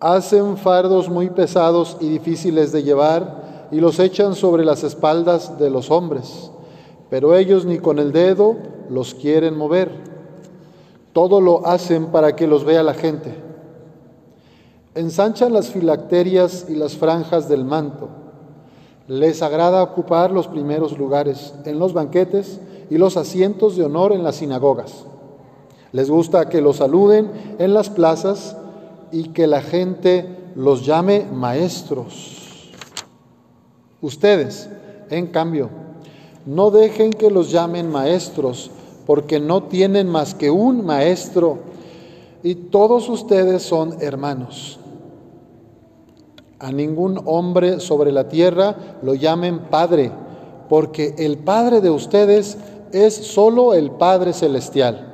hacen fardos muy pesados y difíciles de llevar y los echan sobre las espaldas de los hombres, pero ellos ni con el dedo los quieren mover. Todo lo hacen para que los vea la gente. Ensanchan las filacterias y las franjas del manto. Les agrada ocupar los primeros lugares en los banquetes y los asientos de honor en las sinagogas. Les gusta que los saluden en las plazas y que la gente los llame maestros. Ustedes, en cambio, no dejen que los llamen maestros, porque no tienen más que un maestro y todos ustedes son hermanos. A ningún hombre sobre la tierra lo llamen Padre, porque el Padre de ustedes es solo el Padre Celestial.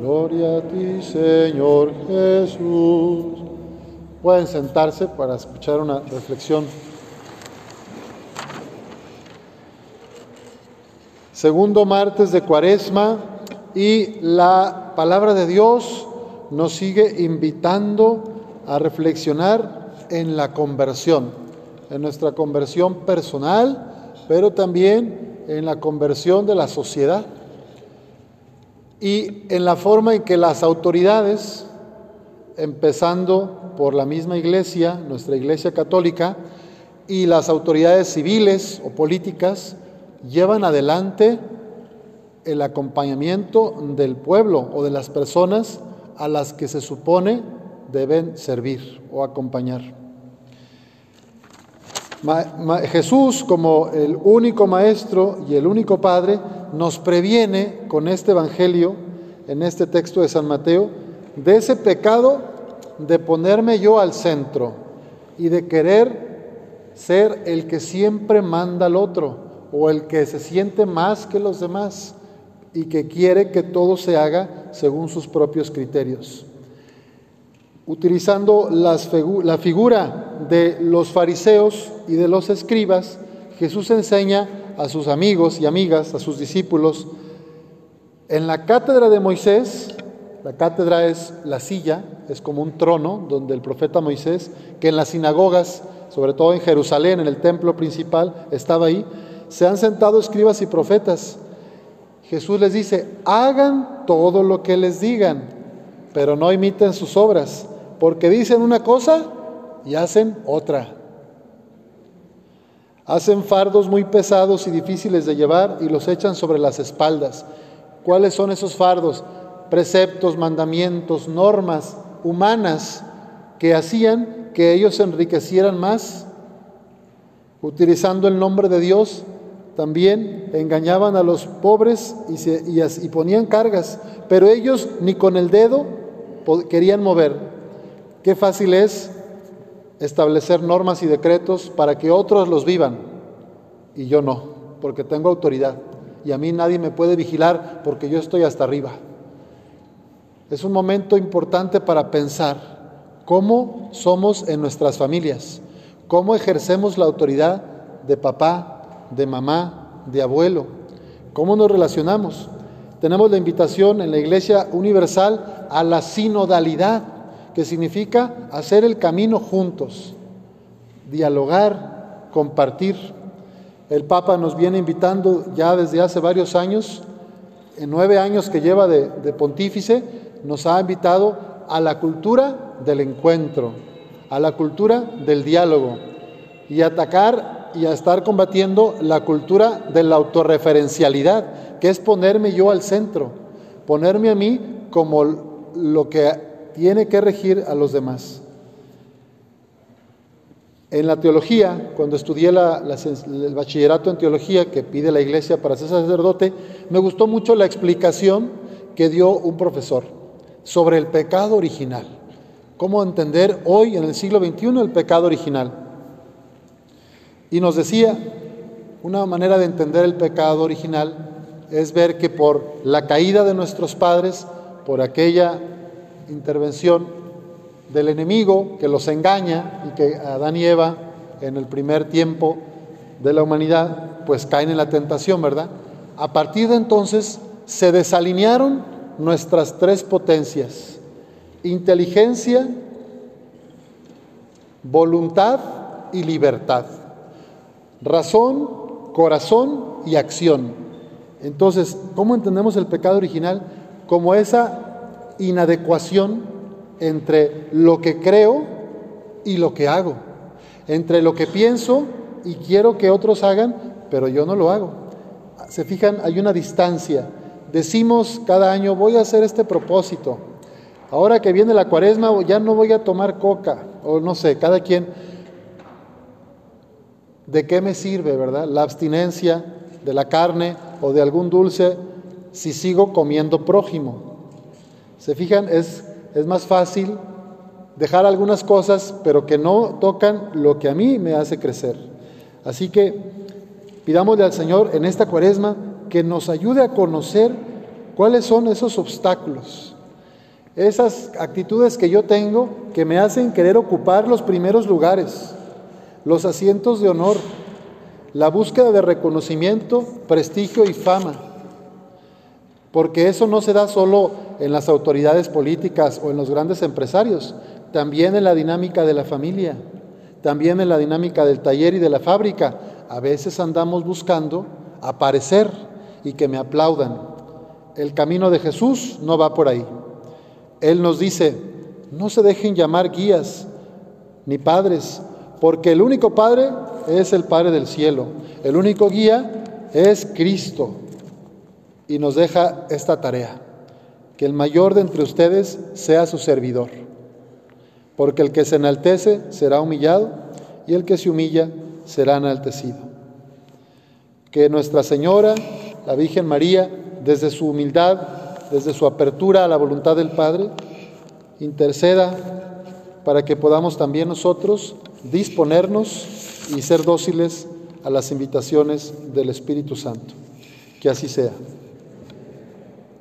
Gloria a ti, Señor Jesús. Pueden sentarse para escuchar una reflexión. Segundo martes de Cuaresma y la palabra de Dios nos sigue invitando a reflexionar en la conversión, en nuestra conversión personal, pero también en la conversión de la sociedad y en la forma en que las autoridades, empezando por la misma iglesia, nuestra iglesia católica, y las autoridades civiles o políticas, llevan adelante el acompañamiento del pueblo o de las personas a las que se supone deben servir o acompañar. Jesús, como el único maestro y el único padre, nos previene con este Evangelio, en este texto de San Mateo, de ese pecado de ponerme yo al centro y de querer ser el que siempre manda al otro o el que se siente más que los demás y que quiere que todo se haga según sus propios criterios. Utilizando la figura de los fariseos y de los escribas, Jesús enseña a sus amigos y amigas, a sus discípulos, en la cátedra de Moisés, la cátedra es la silla, es como un trono donde el profeta Moisés, que en las sinagogas, sobre todo en Jerusalén, en el templo principal, estaba ahí, se han sentado escribas y profetas. Jesús les dice, hagan todo lo que les digan, pero no imiten sus obras, porque dicen una cosa y hacen otra. Hacen fardos muy pesados y difíciles de llevar y los echan sobre las espaldas. ¿Cuáles son esos fardos? Preceptos, mandamientos, normas humanas que hacían que ellos enriquecieran más. Utilizando el nombre de Dios, también engañaban a los pobres y ponían cargas, pero ellos ni con el dedo querían mover. Qué fácil es establecer normas y decretos para que otros los vivan y yo no, porque tengo autoridad y a mí nadie me puede vigilar porque yo estoy hasta arriba. Es un momento importante para pensar cómo somos en nuestras familias, cómo ejercemos la autoridad de papá, de mamá, de abuelo, cómo nos relacionamos. Tenemos la invitación en la Iglesia Universal a la sinodalidad que significa hacer el camino juntos, dialogar, compartir. El Papa nos viene invitando ya desde hace varios años, en nueve años que lleva de, pontífice, nos ha invitado a la cultura del encuentro, a la cultura del diálogo y atacar y a estar combatiendo la cultura de la autorreferencialidad, que es ponerme yo al centro, ponerme a mí como lo que tiene que regir a los demás. En la teología, cuando estudié el bachillerato en teología que pide la iglesia para ser sacerdote, me gustó mucho la explicación que dio un profesor sobre el pecado original. Cómo entender hoy, en el siglo XXI, el pecado original. Y nos decía, una manera de entender el pecado original es ver que por la caída de nuestros padres, por aquella intervención del enemigo que los engaña y que Adán y Eva en el primer tiempo de la humanidad pues caen en la tentación, ¿verdad? A partir de entonces se desalinearon nuestras tres potencias, inteligencia, voluntad y libertad, razón, corazón y acción. Entonces, ¿cómo entendemos el pecado original? Como esa inadecuación entre lo que creo y lo que hago, entre lo que pienso y quiero que otros hagan, pero yo no lo hago. Se fijan, hay una distancia. Decimos cada año, voy a hacer este propósito. Ahora que viene la cuaresma, ya no voy a tomar coca, o no sé, cada quien. ¿De qué me sirve, verdad? La abstinencia de la carne o de algún dulce si sigo comiendo prójimo. Se fijan, es es más fácil dejar algunas cosas, pero que no tocan lo que a mí me hace crecer. Así que pidámosle al Señor en esta cuaresma que nos ayude a conocer cuáles son esos obstáculos, esas actitudes que yo tengo que me hacen querer ocupar los primeros lugares, los asientos de honor, la búsqueda de reconocimiento, prestigio y fama porque eso no se da solo en las autoridades políticas o en los grandes empresarios, también en la dinámica de la familia, también en la dinámica del taller y de la fábrica. A veces andamos buscando aparecer y que me aplaudan. El camino de Jesús no va por ahí. Él nos dice, no se dejen llamar guías ni padres, porque el único Padre es el Padre del cielo. El único guía es Cristo y nos deja esta tarea, que el mayor de entre ustedes sea su servidor, porque el que se enaltece será humillado y el que se humilla será enaltecido. Que Nuestra Señora, la Virgen María, desde su humildad, desde su apertura a la voluntad del Padre, interceda para que podamos también nosotros disponernos y ser dóciles a las invitaciones del Espíritu Santo. Que así sea.